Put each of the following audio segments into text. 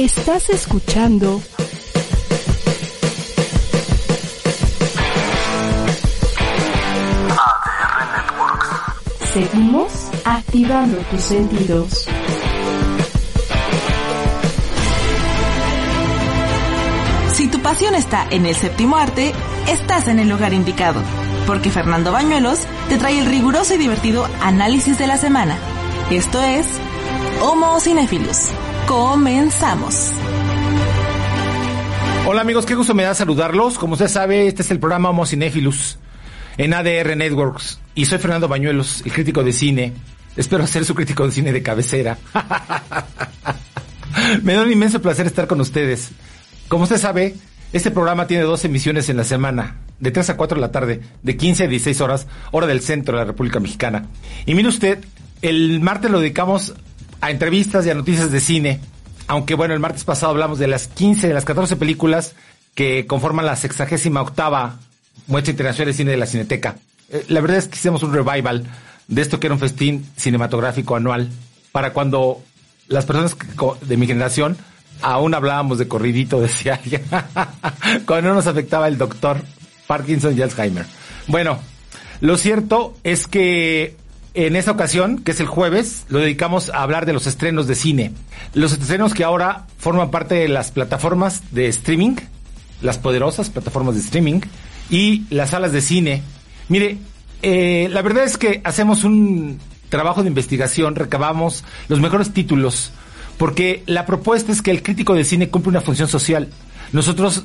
Estás escuchando ADR. Seguimos activando tus sentidos. Si tu pasión está en el séptimo arte, estás en el lugar indicado, porque Fernando Bañuelos te trae el riguroso y divertido análisis de la semana. Esto es Homo Cinephilus. Comenzamos. Hola amigos, qué gusto me da saludarlos. Como usted sabe, este es el programa Homo Cinéfilos en ADR Networks. Y soy Fernando Bañuelos, el crítico de cine. Espero ser su crítico de cine de cabecera. me da un inmenso placer estar con ustedes. Como usted sabe, este programa tiene dos emisiones en la semana, de 3 a 4 de la tarde, de 15 a 16 horas, hora del centro de la República Mexicana. Y mire usted, el martes lo dedicamos a entrevistas y a noticias de cine. Aunque bueno, el martes pasado hablamos de las 15, de las 14 películas que conforman la sexagésima octava muestra internacional de cine de la Cineteca. Eh, la verdad es que hicimos un revival de esto que era un festín cinematográfico anual para cuando las personas de mi generación aún hablábamos de corridito, decía alguien, cuando no nos afectaba el doctor Parkinson y Alzheimer. Bueno, lo cierto es que en esta ocasión, que es el jueves, lo dedicamos a hablar de los estrenos de cine. Los estrenos que ahora forman parte de las plataformas de streaming, las poderosas plataformas de streaming y las salas de cine. Mire, eh, la verdad es que hacemos un trabajo de investigación, recabamos los mejores títulos, porque la propuesta es que el crítico de cine cumple una función social. Nosotros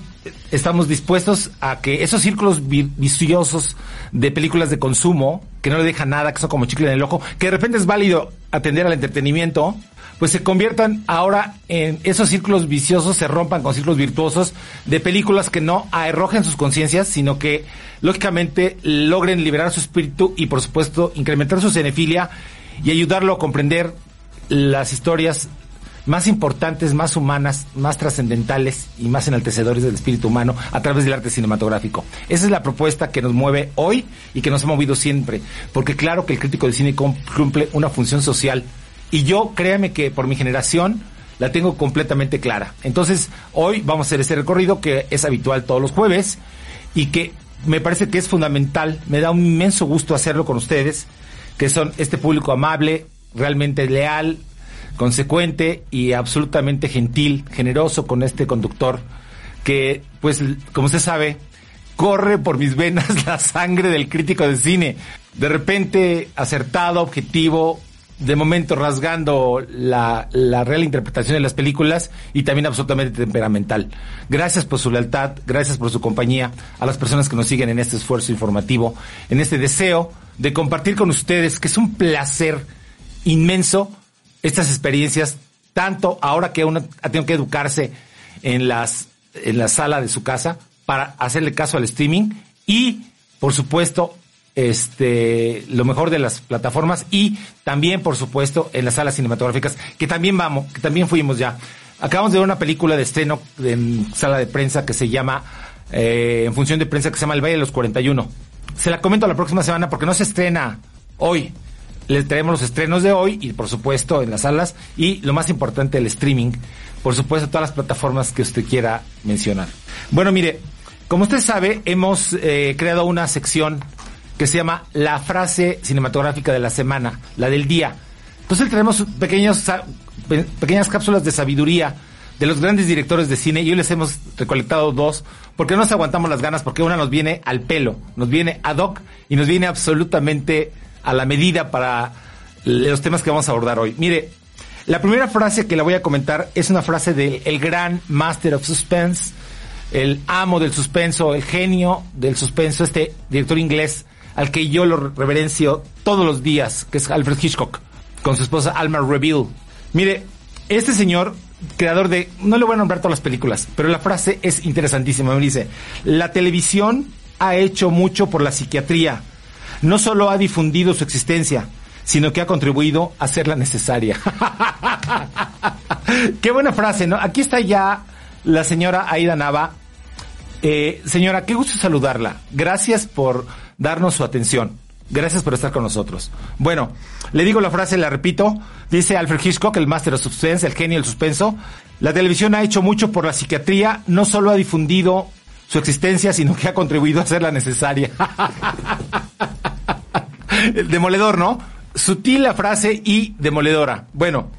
estamos dispuestos a que esos círculos vi- viciosos de películas de consumo, que no le dejan nada, que son como chicle en el ojo, que de repente es válido atender al entretenimiento, pues se conviertan ahora en esos círculos viciosos, se rompan con círculos virtuosos de películas que no arrojen sus conciencias, sino que lógicamente logren liberar su espíritu y por supuesto incrementar su cinefilia y ayudarlo a comprender las historias más importantes, más humanas, más trascendentales y más enaltecedores del espíritu humano a través del arte cinematográfico. Esa es la propuesta que nos mueve hoy y que nos ha movido siempre, porque claro que el crítico de cine cum- cumple una función social y yo, créame que por mi generación la tengo completamente clara. Entonces, hoy vamos a hacer este recorrido que es habitual todos los jueves y que me parece que es fundamental, me da un inmenso gusto hacerlo con ustedes, que son este público amable, realmente leal, consecuente y absolutamente gentil, generoso con este conductor que, pues, como usted sabe, corre por mis venas la sangre del crítico de cine. De repente, acertado, objetivo, de momento rasgando la, la real interpretación de las películas y también absolutamente temperamental. Gracias por su lealtad, gracias por su compañía, a las personas que nos siguen en este esfuerzo informativo, en este deseo de compartir con ustedes, que es un placer inmenso estas experiencias, tanto ahora que uno ha tenido que educarse en las en la sala de su casa para hacerle caso al streaming y, por supuesto, este lo mejor de las plataformas y también, por supuesto, en las salas cinematográficas, que también vamos, que también fuimos ya. Acabamos de ver una película de estreno en sala de prensa que se llama, eh, en función de prensa, que se llama El Valle de los 41. Se la comento la próxima semana porque no se estrena hoy. Les traemos los estrenos de hoy y por supuesto en las salas y lo más importante el streaming, por supuesto todas las plataformas que usted quiera mencionar. Bueno, mire, como usted sabe, hemos eh, creado una sección que se llama la frase cinematográfica de la semana, la del día. Entonces tenemos pequeños, pequeñas cápsulas de sabiduría de los grandes directores de cine y hoy les hemos recolectado dos porque no nos aguantamos las ganas porque una nos viene al pelo, nos viene ad hoc y nos viene absolutamente a la medida para los temas que vamos a abordar hoy. Mire, la primera frase que la voy a comentar es una frase del el gran Master of Suspense, el amo del suspenso, el genio del suspenso, este director inglés al que yo lo reverencio todos los días, que es Alfred Hitchcock, con su esposa Alma Reville. Mire, este señor creador de, no le voy a nombrar todas las películas, pero la frase es interesantísima. Me dice, la televisión ha hecho mucho por la psiquiatría. No solo ha difundido su existencia, sino que ha contribuido a hacerla necesaria. Qué buena frase, ¿no? Aquí está ya la señora Aida Nava. Eh, señora, qué gusto saludarla. Gracias por darnos su atención. Gracias por estar con nosotros. Bueno, le digo la frase, la repito. Dice Alfred Hitchcock, el máster of suspense, el genio del suspenso. La televisión ha hecho mucho por la psiquiatría, no solo ha difundido su existencia, sino que ha contribuido a hacerla necesaria. Demoledor, ¿no? Sutil la frase y demoledora. Bueno,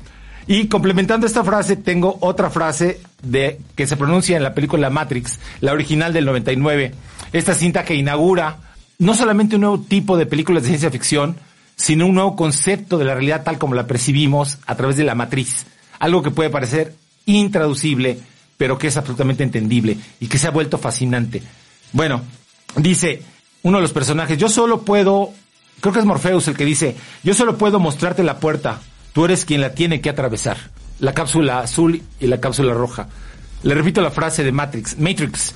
y complementando esta frase, tengo otra frase de que se pronuncia en la película Matrix, la original del 99. Esta cinta que inaugura no solamente un nuevo tipo de películas de ciencia ficción, sino un nuevo concepto de la realidad tal como la percibimos a través de la matriz. Algo que puede parecer intraducible, pero que es absolutamente entendible y que se ha vuelto fascinante. Bueno, dice uno de los personajes, yo solo puedo, creo que es Morpheus el que dice, yo solo puedo mostrarte la puerta, tú eres quien la tiene que atravesar. La cápsula azul y la cápsula roja. Le repito la frase de Matrix, Matrix,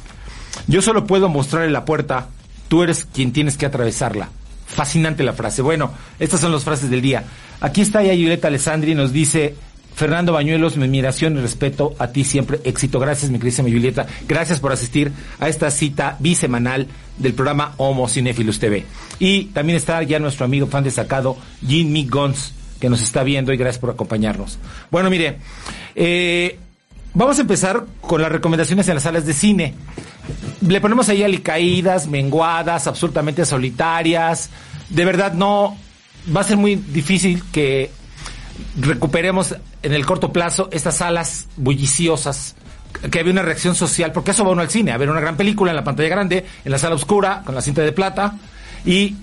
yo solo puedo mostrarle la puerta, tú eres quien tienes que atravesarla. Fascinante la frase. Bueno, estas son las frases del día. Aquí está ya Julieta Alessandri, nos dice, Fernando Bañuelos, mi admiración y respeto a ti siempre. Éxito. Gracias, mi querida Julieta. Gracias por asistir a esta cita bisemanal del programa Homo Cinephilus TV. Y también está ya nuestro amigo fan destacado, Jimmy Gons, que nos está viendo y gracias por acompañarnos. Bueno, mire, eh, vamos a empezar con las recomendaciones en las salas de cine le ponemos ahí alicaídas, menguadas, absolutamente solitarias. De verdad no va a ser muy difícil que recuperemos en el corto plazo estas salas bulliciosas que había una reacción social, porque eso va uno al cine, a ver una gran película en la pantalla grande, en la sala oscura, con la cinta de plata, y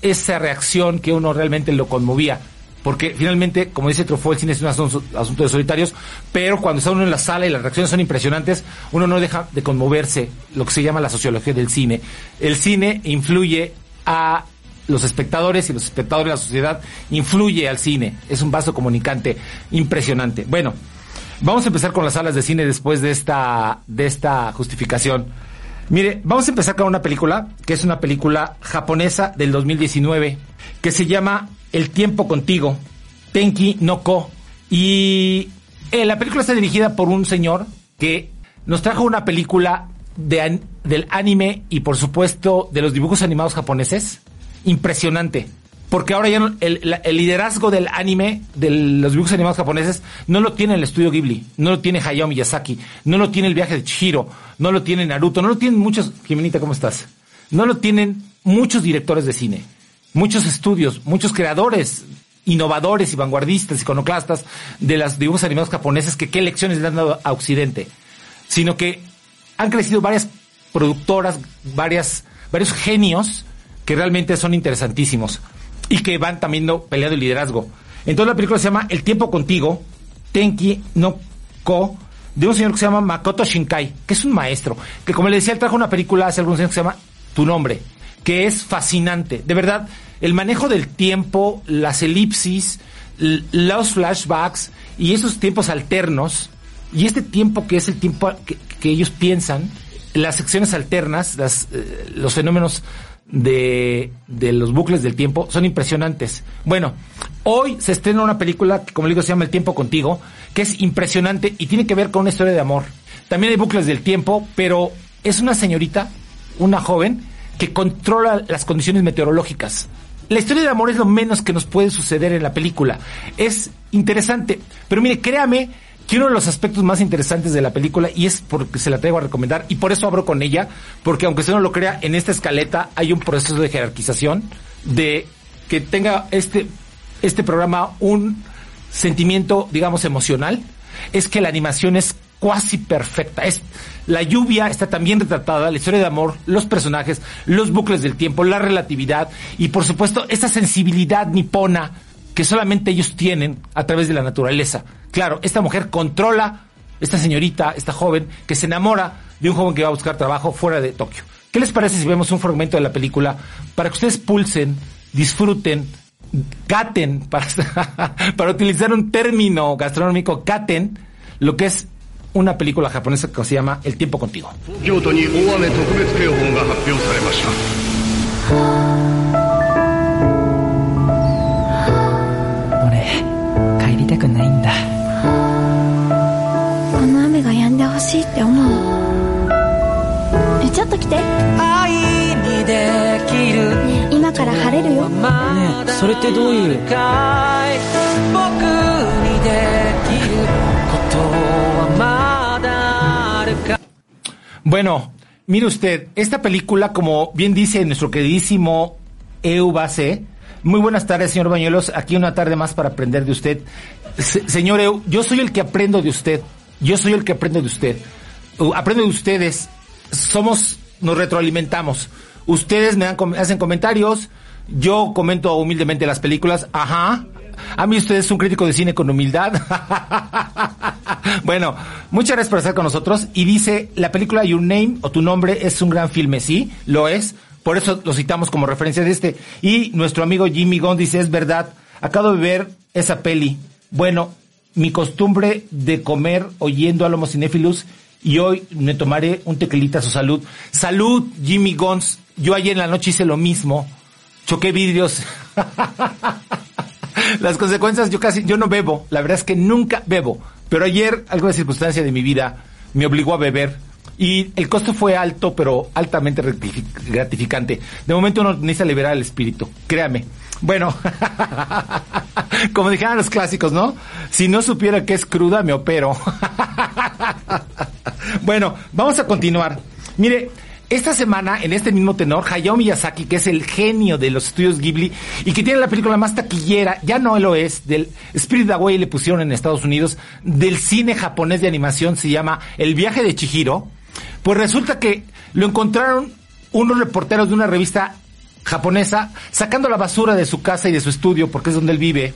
esa reacción que uno realmente lo conmovía porque finalmente, como dice Truffaut, el cine es un asunto, de solitarios, pero cuando está uno en la sala y las reacciones son impresionantes, uno no deja de conmoverse, lo que se llama la sociología del cine. El cine influye a los espectadores y los espectadores de la sociedad influye al cine. Es un vaso comunicante impresionante. Bueno, vamos a empezar con las salas de cine después de esta, de esta justificación. Mire, vamos a empezar con una película, que es una película japonesa del 2019, que se llama el tiempo contigo, Tenki no Ko. Y eh, la película está dirigida por un señor que nos trajo una película de, del anime y por supuesto de los dibujos animados japoneses. Impresionante. Porque ahora ya el, el, liderazgo del anime, de los dibujos animados japoneses, no lo tiene el estudio Ghibli, no lo tiene Hayao Miyazaki, no lo tiene el viaje de Chihiro, no lo tiene Naruto, no lo tienen muchos, Jimenita, ¿cómo estás? No lo tienen muchos directores de cine muchos estudios, muchos creadores innovadores y vanguardistas, iconoclastas de los dibujos animados japoneses que qué lecciones le han dado a Occidente, sino que han crecido varias productoras, varias, varios genios que realmente son interesantísimos y que van también peleando el liderazgo. Entonces la película se llama El tiempo contigo, Tenki no Ko, de un señor que se llama Makoto Shinkai, que es un maestro, que como le decía, él trajo una película hace algunos años que se llama Tu nombre, que es fascinante. De verdad, el manejo del tiempo, las elipsis, los flashbacks y esos tiempos alternos, y este tiempo que es el tiempo que, ellos piensan, las secciones alternas, eh, los fenómenos de, de, los bucles del tiempo son impresionantes. Bueno, hoy se estrena una película que, como digo, se llama El tiempo contigo, que es impresionante y tiene que ver con una historia de amor. También hay bucles del tiempo, pero es una señorita, una joven, que controla las condiciones meteorológicas. La historia de amor es lo menos que nos puede suceder en la película. Es interesante, pero mire, créame que uno de los aspectos más interesantes de la película, y es porque se la traigo a recomendar, y por eso abro con ella, porque aunque usted no lo crea, en esta escaleta hay un proceso de jerarquización, de que tenga este, este programa un sentimiento, digamos, emocional, es que la animación es cuasi perfecta. Es, la lluvia está también retratada, la historia de amor, los personajes, los bucles del tiempo, la relatividad y por supuesto esa sensibilidad nipona que solamente ellos tienen a través de la naturaleza. Claro, esta mujer controla, esta señorita, esta joven, que se enamora de un joven que va a buscar trabajo fuera de Tokio. ¿Qué les parece si vemos un fragmento de la película para que ustedes pulsen, disfruten, caten, para, para utilizar un término gastronómico, caten, lo que es una película japonesa que se llama El tiempo contigo. しいって思うえちょっと来てね愛にできるえ今から晴れるよねえそれってどういう僕にできることはまだあるか Bueno, mire usted, esta película, como bien dice nuestro queridísimo Eu Base, muy buenas tardes, señor Bañuelos, aquí una tarde más para aprender de usted. Se- señor Eu, yo soy el que aprendo de usted, yo soy el que aprendo de usted. Uh, aprendo de ustedes, somos, nos retroalimentamos. Ustedes me dan, hacen comentarios, yo comento humildemente las películas, ajá. A mí usted es un crítico de cine con humildad. bueno, muchas gracias por estar con nosotros. Y dice, la película Your Name o Tu Nombre es un gran filme, sí, lo es. Por eso lo citamos como referencia de este. Y nuestro amigo Jimmy Gunn dice, es verdad, acabo de ver esa peli. Bueno, mi costumbre de comer oyendo a Lomo Cinéfilos y hoy me tomaré un tequilita a su salud. Salud, Jimmy Gons. Yo ayer en la noche hice lo mismo. Choqué vidrios. Las consecuencias, yo casi, yo no bebo. La verdad es que nunca bebo. Pero ayer, alguna circunstancia de mi vida me obligó a beber. Y el costo fue alto, pero altamente gratificante. De momento uno necesita liberar el espíritu. Créame. Bueno, como dijeron los clásicos, ¿no? Si no supiera que es cruda, me opero. bueno, vamos a continuar. Mire, esta semana, en este mismo tenor, Hayao Miyazaki, que es el genio de los estudios Ghibli y que tiene la película más taquillera, ya no lo es, del Spirit Away le pusieron en Estados Unidos, del cine japonés de animación, se llama El viaje de Chihiro, pues resulta que lo encontraron unos reporteros de una revista japonesa sacando la basura de su casa y de su estudio, porque es donde él vive.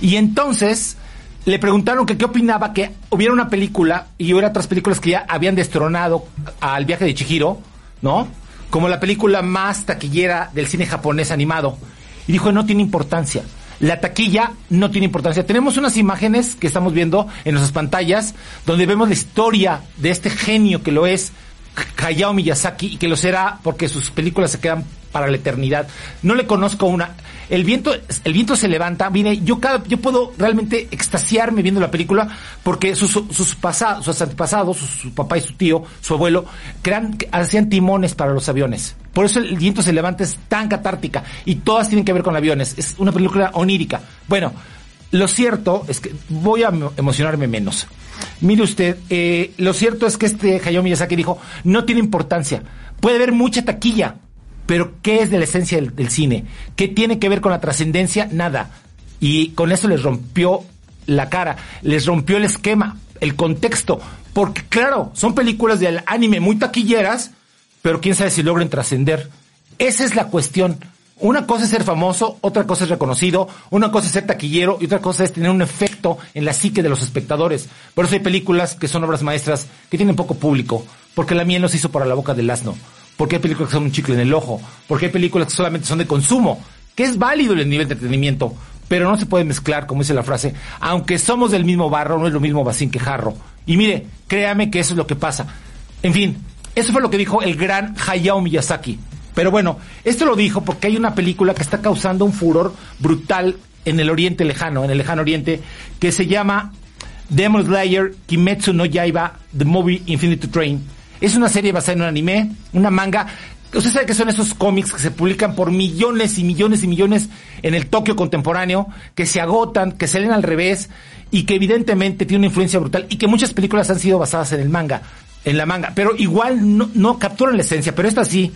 Y entonces le preguntaron que qué opinaba que hubiera una película y hubiera otras películas que ya habían destronado al viaje de Chihiro, ¿no? Como la película más taquillera del cine japonés animado. Y dijo, no tiene importancia. La taquilla no tiene importancia. Tenemos unas imágenes que estamos viendo en nuestras pantallas donde vemos la historia de este genio que lo es Hayao Miyazaki y que lo será porque sus películas se quedan para la eternidad. No le conozco una. El viento, el viento se levanta. Mire, yo cada, yo puedo realmente extasiarme viendo la película porque sus, sus pasados, sus antepasados, su, su papá y su tío, su abuelo, crean, hacían timones para los aviones. Por eso el viento se levanta es tan catártica y todas tienen que ver con aviones. Es una película onírica. Bueno, lo cierto es que voy a emo- emocionarme menos. Mire usted, eh, lo cierto es que este Hayao Miyazaki dijo, no tiene importancia. Puede haber mucha taquilla, pero ¿qué es de la esencia del, cine? ¿Qué tiene que ver con la trascendencia? Nada. Y con eso les rompió la cara, les rompió el esquema, el contexto. Porque claro, son películas del anime muy taquilleras, pero quién sabe si logren trascender. Esa es la cuestión. Una cosa es ser famoso, otra cosa es reconocido, una cosa es ser taquillero y otra cosa es tener un efecto en la psique de los espectadores. Por eso hay películas que son obras maestras que tienen poco público, porque la miel no se hizo para la boca del asno, porque hay películas que son un chicle en el ojo, porque hay películas que solamente son de consumo, que es válido el nivel de entretenimiento, pero no se puede mezclar, como dice la frase, aunque somos del mismo barro, no es lo mismo bacín que jarro. Y mire, créame que eso es lo que pasa. En fin, eso fue lo que dijo el gran Hayao Miyazaki. Pero bueno, esto lo dijo porque hay una película que está causando un furor brutal en el Oriente Lejano, en el Lejano Oriente, que se llama Demon Slayer Kimetsu no Yaiba The Movie Infinity Train. Es una serie basada en un anime, una manga. Usted sabe que son esos cómics que se publican por millones y millones y millones en el Tokio contemporáneo, que se agotan, que se leen al revés y que evidentemente tiene una influencia brutal y que muchas películas han sido basadas en el manga, en la manga, pero igual no, no capturan la esencia, pero esta sí.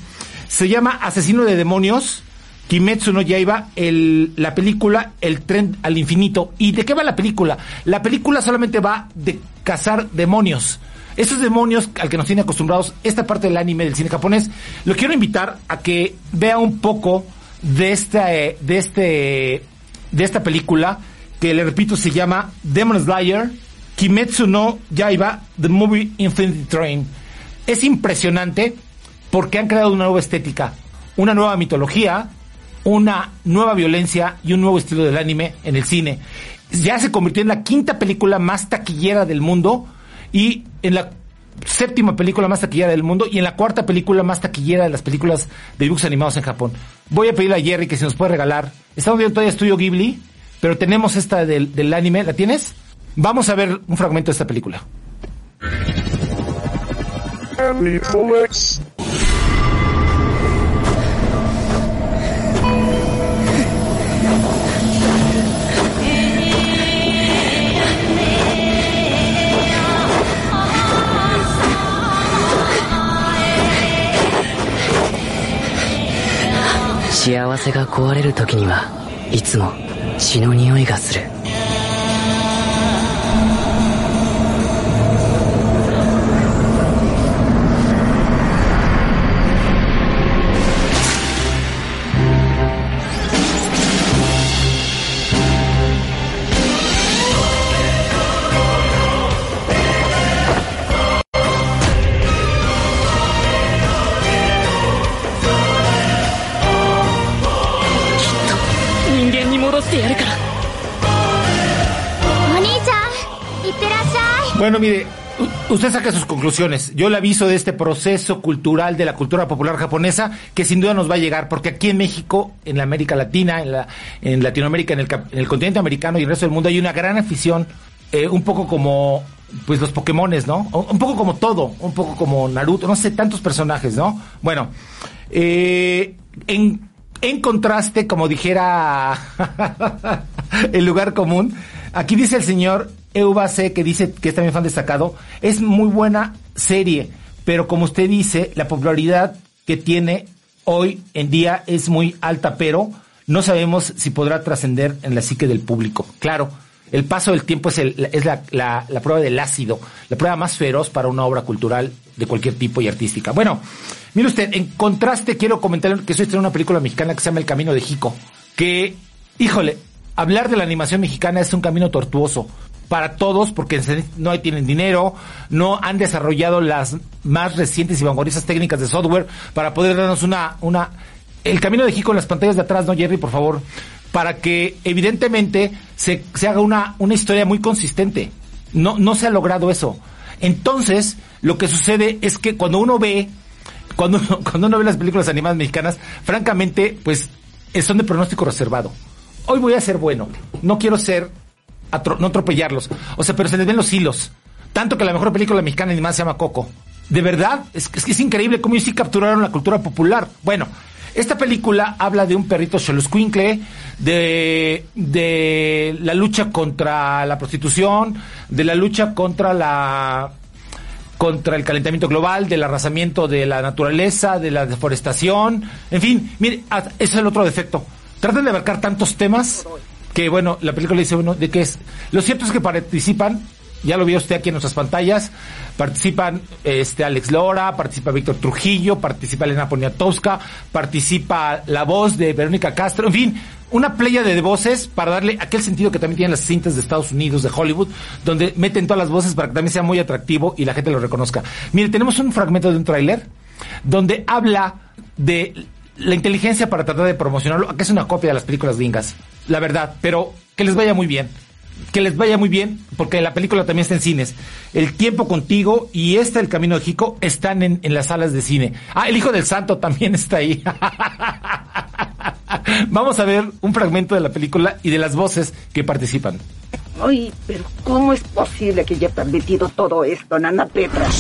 Se llama Asesino de Demonios, Kimetsu no Yaiba, el, la película El tren al infinito. ¿Y de qué va la película? La película solamente va de cazar demonios. Esos demonios al que nos tiene acostumbrados esta parte del anime del cine japonés, lo quiero invitar a que vea un poco de esta, eh, de este, de esta película que le repito se llama Demon Slayer, Kimetsu no Yaiba, The Movie Infinity Train. Es impresionante porque han creado una nueva estética, una nueva mitología, una nueva violencia y un nuevo estilo del anime en el cine. ya se convirtió en la quinta película más taquillera del mundo y en la séptima película más taquillera del mundo y en la cuarta película más taquillera de las películas de dibujos animados en Japón. Voy a pedirle a Jerry que se nos puede regalar. Estamos viendo todavía Estudio Ghibli, pero tenemos esta del, del anime. ¿La tienes? Vamos a ver un fragmento de esta película. "幸せが壊れる時にはいつも血の匂いがする」Bueno, mire, usted saca sus conclusiones. Yo le aviso de este proceso cultural de la cultura popular japonesa que sin duda nos va a llegar, porque aquí en México, en la América Latina, en, la, en Latinoamérica, en el, en el continente americano y el resto del mundo hay una gran afición, eh, un poco como pues los Pokémones, ¿no? Un un poco como todo, un poco como Naruto, no sé, tantos personajes, ¿no? Bueno, eh, en, en contraste, como dijera el lugar común, aquí dice el señor Eubase, que dice que es también fan destacado, es muy buena serie, pero como usted dice, la popularidad que tiene hoy en día es muy alta, pero no sabemos si podrá trascender en la psique del público. Claro, el paso del tiempo es, la, prueba del ácido, la prueba más feroz para una obra cultural de cualquier tipo y artística. Bueno, mire usted, en contraste quiero comentar que estoy estrenando una película mexicana que se llama El Camino de Jico, que, híjole, hablar de la animación mexicana es un camino tortuoso para todos porque no tienen dinero, no han desarrollado las más recientes y vanguardistas técnicas de software para poder darnos una, una, el camino de Jico en las pantallas de atrás, ¿no, Jerry? Por favor, para que evidentemente se, se haga una, una historia muy consistente. No, no se ha logrado eso. Entonces, lo que sucede es que cuando uno ve, cuando, uno- cuando uno ve las películas animadas mexicanas, francamente, pues son de pronóstico reservado. Hoy voy a ser bueno. No quiero ser, atro- no atropellarlos. O sea, pero se les ven los hilos. Tanto que la mejor película mexicana animada se llama Coco. De verdad, es, que- es increíble cómo ellos sí capturaron la cultura popular. Bueno, esta película habla de un perrito Xoloscuincle, de, de la lucha contra la prostitución, de la lucha contra la contra el calentamiento global, del arrasamiento de la naturaleza, de la deforestación, en fin, mire, ah, ese es el otro defecto. Tratan de abarcar tantos temas que, bueno, la película dice, bueno, ¿de qué es? Lo cierto es que participan, ya lo vio usted aquí en nuestras pantallas, participan este Alex Lora, participa Víctor Trujillo, participa Elena Poniatowska, participa la voz de Verónica Castro, en fin, una playa de voces para darle aquel sentido que también tienen las cintas de Estados Unidos, de Hollywood, donde meten todas las voces para que también sea muy atractivo y la gente lo reconozca. Mire, tenemos un fragmento de un tráiler donde habla de la inteligencia para tratar de promocionarlo, que es una copia de las películas gringas, la verdad, pero que les vaya muy bien. Que les vaya muy bien, porque la película también está en cines. El tiempo contigo y esta El Camino de Jico están en, en las salas de cine. Ah, El Hijo del Santo también está ahí. Vamos a ver un fragmento de la película y de las voces que participan. Ay, pero ¿cómo es posible que haya permitido todo esto, Nana Petra?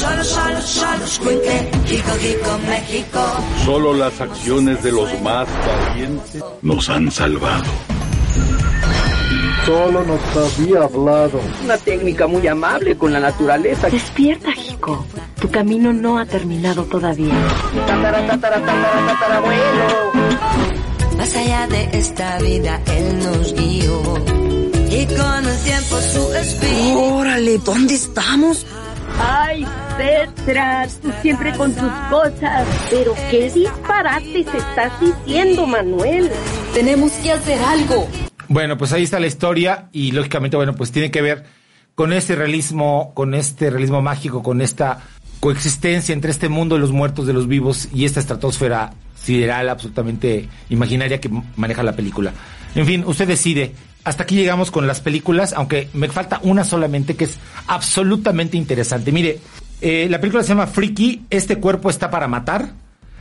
Solo las acciones de los más valientes nos han salvado. Solo nos había hablado. Una técnica muy amable con la naturaleza. Despierta, Hiko. Tu camino no ha terminado todavía. Tatara, tatara, tatara. Más allá de esta vida, Él nos guió. Y con el tiempo su espíritu. Órale, ¿dónde estamos? Ay, Petra, tú siempre con tus cosas. Pero qué disparates estás diciendo, Manuel. Tenemos que hacer algo. Bueno, pues ahí está la historia y lógicamente, bueno, pues tiene que ver con este realismo, con este realismo mágico, con esta coexistencia entre este mundo de los muertos, de los vivos y esta estratosfera sideral absolutamente imaginaria que maneja la película. En fin, usted decide hasta aquí llegamos con las películas, aunque me falta una solamente que es absolutamente interesante. Mire, eh, la película se llama Freaky, Este cuerpo está para matar.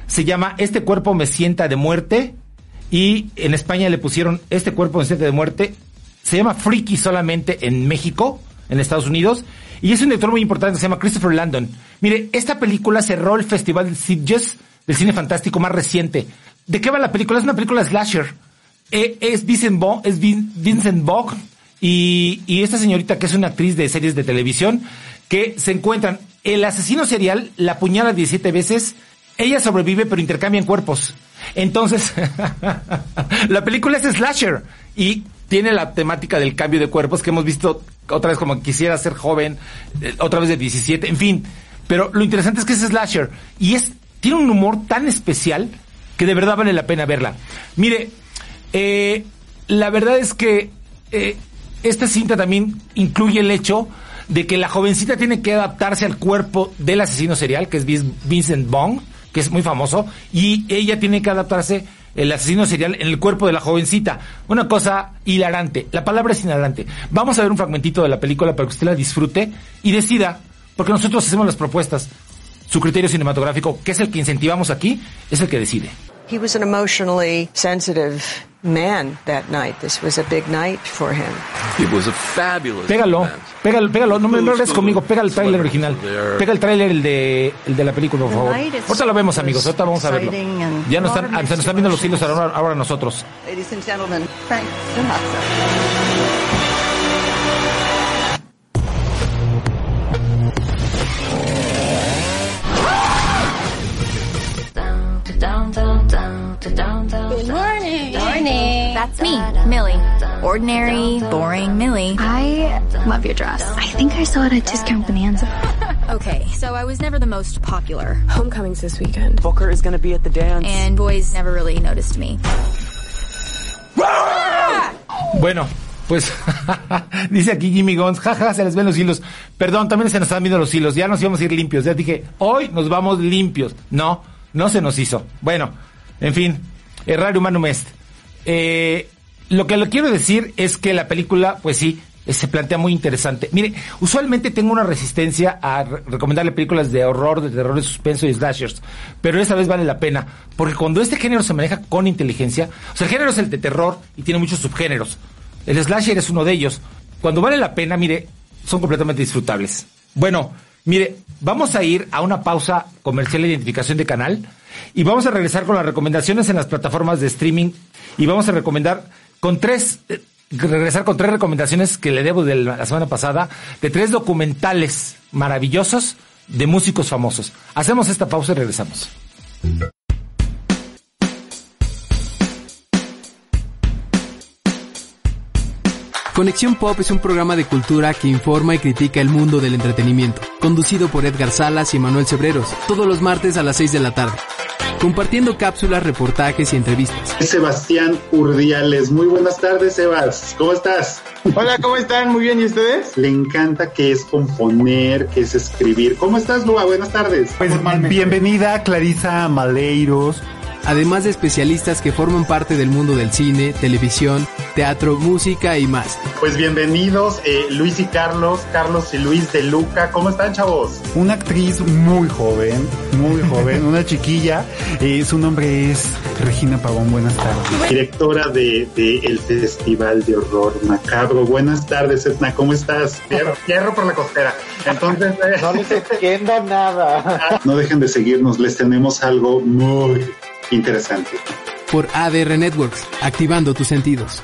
Se llama Este cuerpo me sienta de muerte. Y en España le pusieron Este cuerpo me sienta de muerte. Se llama Freaky solamente en México, en Estados Unidos. Y es un director muy importante, se llama Christopher Landon. Mire, esta película cerró el Festival de Sitges del cine fantástico más reciente. ¿De qué va la película? Es una película slasher. Eh, es Vincent es Vin- Vincent Vaughn y, y esta señorita que es una actriz de series de televisión que se encuentran. El asesino serial la apuñala 17 veces. Ella sobrevive pero intercambian cuerpos. Entonces, la película es slasher y tiene la temática del cambio de cuerpos que hemos visto otra vez como quisiera ser joven, eh, otra vez de 17, en fin. Pero lo interesante es que es slasher y es tiene un humor tan especial que de verdad vale la pena verla. Mire, eh, la verdad es que eh, esta cinta también incluye el hecho de que la jovencita tiene que adaptarse al cuerpo del asesino serial, que es Vin- Vincent Vaughn, que es muy famoso, y ella tiene que adaptarse el asesino serial en el cuerpo de la jovencita. Una cosa hilarante. La palabra es hilarante. Vamos a ver un fragmentito de la película para que usted la disfrute y decida, porque nosotros hacemos las propuestas. Su criterio cinematográfico, que es el que incentivamos aquí, es el que decide. He was an emotionally sensitive man that night. This was a big night for him. It was a fabulous Pégalo, event. pégalo, pégalo, no me no hables conmigo, pega el tráiler original. Pega el tráiler el de, el de la película, por favor. Ahorita lo vemos, amigos, ahorita vamos a verlo. Ya nos están, se nos están viendo los hilos ahora, ahora nosotros. Ladies and gentlemen, Frank Sinatra. That's me, Millie. Ordinary, boring Millie. I love your dress. I think I saw it at Discount Bonanza. Okay, so I was never the most popular. Homecoming's this weekend. Booker is going to be at the dance. And boys never really noticed me. Bueno, pues dice aquí Jimmy Gons, jaja, se les ven los hilos. Perdón, también se nos están viendo los hilos. Ya nos íbamos a ir limpios. Ya dije, hoy nos vamos limpios. No, no se nos hizo. Bueno, en fin, errar humanum est. Eh, lo que le quiero decir es que la película, pues sí, se plantea muy interesante. Mire, usualmente tengo una resistencia a re- recomendarle películas de horror, de terror, de suspenso y slashers, pero esta vez vale la pena, porque cuando este género se maneja con inteligencia, o sea, el género es el de terror y tiene muchos subgéneros. El slasher es uno de ellos. Cuando vale la pena, mire, son completamente disfrutables. Bueno, mire, vamos a ir a una pausa comercial de identificación de canal y vamos a regresar con las recomendaciones en las plataformas de streaming y vamos a recomendar con tres, eh, regresar con tres recomendaciones que le debo de la semana pasada, de tres documentales maravillosos de músicos famosos. Hacemos esta pausa y regresamos. Conexión Pop es un programa de cultura que informa y critica el mundo del entretenimiento, conducido por Edgar Salas y Manuel Cebreros, todos los martes a las 6 de la tarde, compartiendo cápsulas, reportajes y entrevistas. Sebastián Urdiales. Muy buenas tardes, Sebas. ¿Cómo estás? Hola, ¿cómo están? Muy bien, ¿y ustedes? Le encanta que es componer, que es escribir. ¿Cómo estás, Lua? Buenas tardes. Pues bienvenida Clarisa Maleiros. Además de especialistas que forman parte del mundo del cine, televisión, teatro, música y más. Pues bienvenidos, eh, Luis y Carlos, Carlos y Luis de Luca. ¿Cómo están, chavos? Una actriz muy joven, muy joven, una chiquilla. Eh, su nombre es Regina Pavón. Buenas tardes. Directora de, de el Festival de Horror Macabro. Buenas tardes, Etna. ¿Cómo estás? Fierro, fierro por la costera. Entonces, eh, No les entiendo nada. no dejen de seguirnos. Les tenemos algo muy interesante. Por ADR Networks, activando tus sentidos.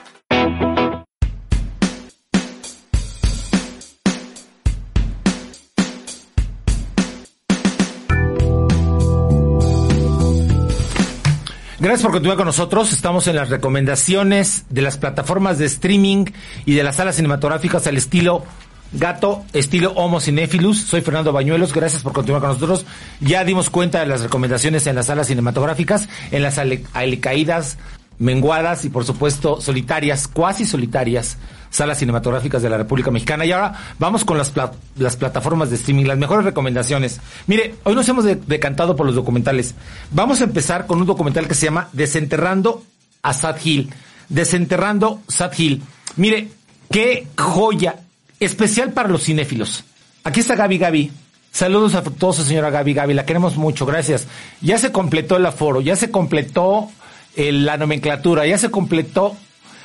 Gracias por continuar con nosotros. Estamos en las recomendaciones de las plataformas de streaming y de las salas cinematográficas al estilo gato, estilo Homo Cinéfilus. Soy Fernando Bañuelos. Gracias por continuar con nosotros. Ya dimos cuenta de las recomendaciones en las salas cinematográficas, en las alicaídas, menguadas y por supuesto solitarias, cuasi solitarias salas cinematográficas de la República Mexicana. Y ahora vamos con las, las plataformas de streaming, las mejores recomendaciones. Mire, hoy nos hemos de- decantado por los documentales. Vamos a empezar con un documental que se llama Desenterrando a Sad Hill. Desenterrando Sad Hill. Mire, qué joya, especial para los cinéfilos. Aquí está Gaby Gaby. Saludos afectuosos, señora Gaby Gaby, la queremos mucho, gracias. Ya se completó el aforo, ya se completó eh, la nomenclatura, ya se completó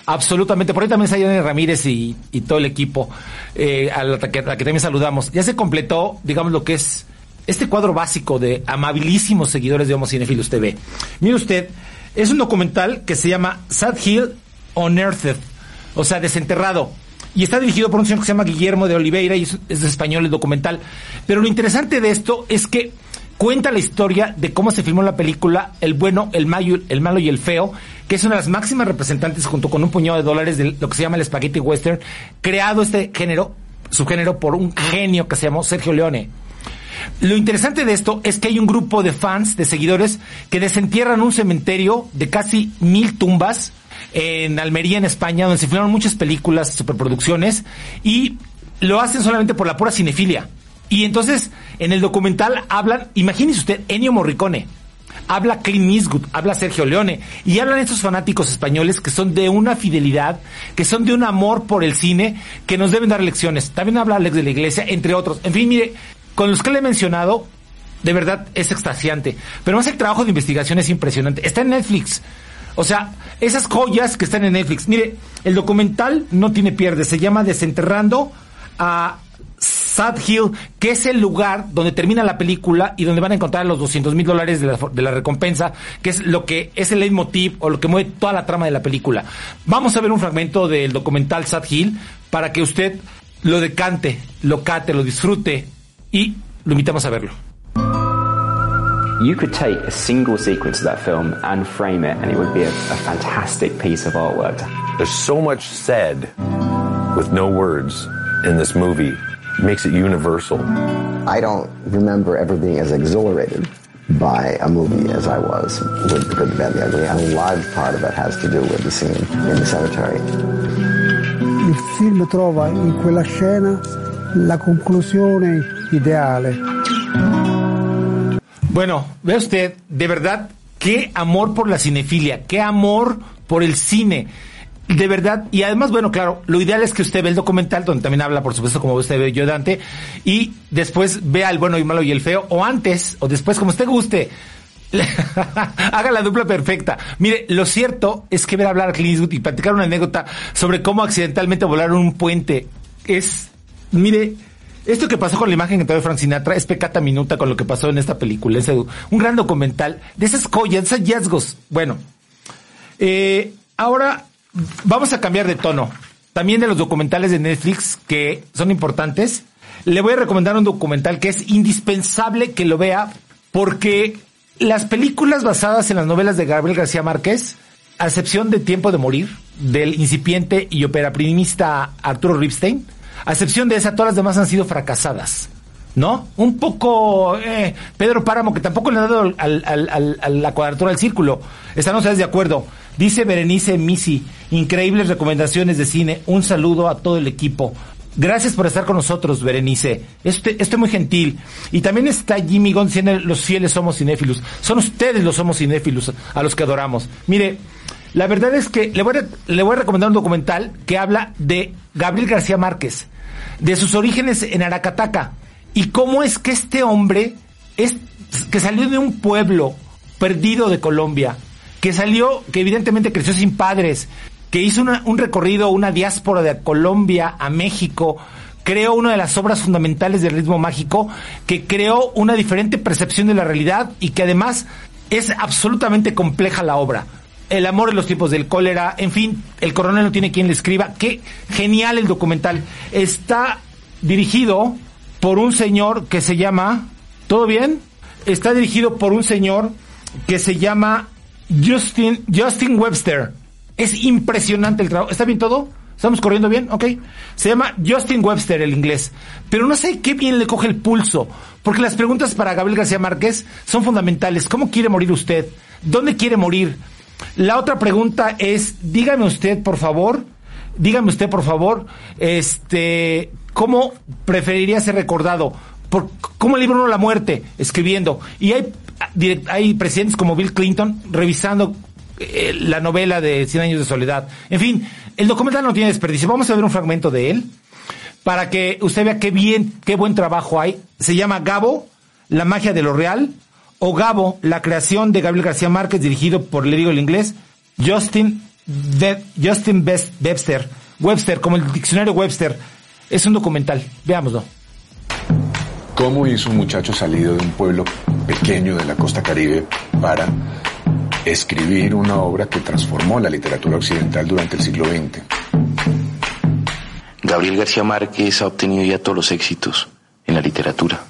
absolutamente. Por ahí también está Yanni Ramírez y, todo el equipo, eh, a, la que, a la que también saludamos. Ya se completó, digamos, lo que es este cuadro básico de amabilísimos seguidores de Homo Cinefilos TV. Mire usted, es un documental que se llama Sad Hill Unearthed, o sea, desenterrado. Y está dirigido por un señor que se llama Guillermo de Oliveira y es, es español el documental. Pero lo interesante de esto es que cuenta la historia de cómo se filmó la película El bueno, el, el malo y el feo, que es una de las máximas representantes junto con un puñado de dólares de lo que se llama el spaghetti western, creado este género, subgénero por un genio que se llamó Sergio Leone. Lo interesante de esto es que hay un grupo de fans, de seguidores, que desentierran un cementerio de casi mil tumbas en Almería, en España, donde se filmaron muchas películas, superproducciones, y lo hacen solamente por la pura cinefilia. Y entonces, en el documental hablan, imagínese usted, Ennio Morricone, habla Clint Eastwood, habla Sergio Leone, y hablan estos fanáticos españoles que son de una fidelidad, que son de un amor por el cine, que nos deben dar lecciones. También habla Alex de la Iglesia, entre otros. En fin, mire, con los que le he mencionado, de verdad es extasiante. Pero más el trabajo de investigación es impresionante. Está en Netflix. O sea, esas joyas que están en Netflix. Mire, el documental no tiene pierde. Se llama Desenterrando a Sad Hill, que es el lugar donde termina la película y donde van a encontrar los 200 mil dólares de la, de la recompensa, que es lo que es el leitmotiv o lo que mueve toda la trama de la película. Vamos a ver un fragmento del documental Sad Hill para que usted lo decante, lo cate, lo disfrute y lo invitamos a verlo. You could take a single sequence of that film and frame it, and it would be a, a fantastic piece of artwork. There's so much said with no words in this movie. It makes it universal. I don't remember ever being as exhilarated by a movie as I was with The Good, the Bad, the Ugly. And a large part of it has to do with the scene in the cemetery. Il film trova in quella scena la conclusione ideale. Bueno, ve usted, de verdad, qué amor por la cinefilia, qué amor por el cine. De verdad, y además, bueno, claro, lo ideal es que usted ve el documental, donde también habla, por supuesto, como usted ve yo Dante, y después vea el bueno y malo y el feo, o antes, o después, como usted guste. Haga la dupla perfecta. Mire, lo cierto es que ver hablar a Clint Eastwood y platicar una anécdota sobre cómo accidentalmente volaron un puente es, mire, esto que pasó con la imagen que trae Frank Sinatra es pecata minuta con lo que pasó en esta película. Es un gran documental de esas joyas, de esos hallazgos. Bueno, eh, ahora vamos a cambiar de tono. También de los documentales de Netflix que son importantes. Le voy a recomendar un documental que es indispensable que lo vea porque las películas basadas en las novelas de Gabriel García Márquez, a excepción de Tiempo de Morir, del incipiente y opera primista Arturo Ripstein, a excepción de esa, todas las demás han sido fracasadas. ¿No? Un poco eh, Pedro Páramo, que tampoco le ha dado al, a la cuadratura del círculo. Estamos de acuerdo. Dice Berenice Misi, increíbles recomendaciones de cine. Un saludo a todo el equipo. Gracias por estar con nosotros, Berenice. Este, estoy muy gentil. Y también está Jimmy Gon diciendo, los fieles somos cinéfilos. Son ustedes los somos cinéfilos a los que adoramos. Mire, la verdad es que le voy, a, le voy a recomendar un documental que habla de Gabriel García Márquez, de sus orígenes en Aracataca y cómo es que este hombre es que salió de un pueblo perdido de Colombia, que salió, que evidentemente creció sin padres, que hizo una, un recorrido, una diáspora de Colombia a México, creó una de las obras fundamentales del ritmo mágico, que creó una diferente percepción de la realidad y que además es absolutamente compleja la obra. El amor en los tiempos del cólera, en fin, el coronel no tiene quien le escriba. Qué genial el documental. Está dirigido por un señor que se llama, ¿todo bien? Está dirigido por un señor que se llama Justin, Justin Webster. Es impresionante el trabajo. ¿Está bien todo? ¿Estamos corriendo bien? Ok. Se llama Justin Webster el inglés. Pero no sé qué bien le coge el pulso. Porque las preguntas para Gabriel García Márquez son fundamentales. ¿Cómo quiere morir usted? ¿Dónde quiere morir? La otra pregunta es, dígame usted, por favor, dígame usted, por favor, este, ¿cómo preferiría ser recordado? Por, ¿Cómo libra uno la muerte? Escribiendo. Y hay, hay presidentes como Bill Clinton revisando eh, la novela de Cien años de soledad. En fin, el documental no tiene desperdicio. Vamos a ver un fragmento de él para que usted vea qué bien, qué buen trabajo hay. Se llama Gabo, la magia de lo real, o Gabo, la creación de Gabriel García Márquez, dirigido por, le digo el inglés, Justin, Be- Justin Best- Webster, Webster, como el diccionario Webster. Es un documental. Veámoslo. ¿Cómo hizo un muchacho salido de un pueblo pequeño de la costa caribe para escribir una obra que transformó la literatura occidental durante el siglo XX? Gabriel García Márquez ha obtenido ya todos los éxitos en la literatura.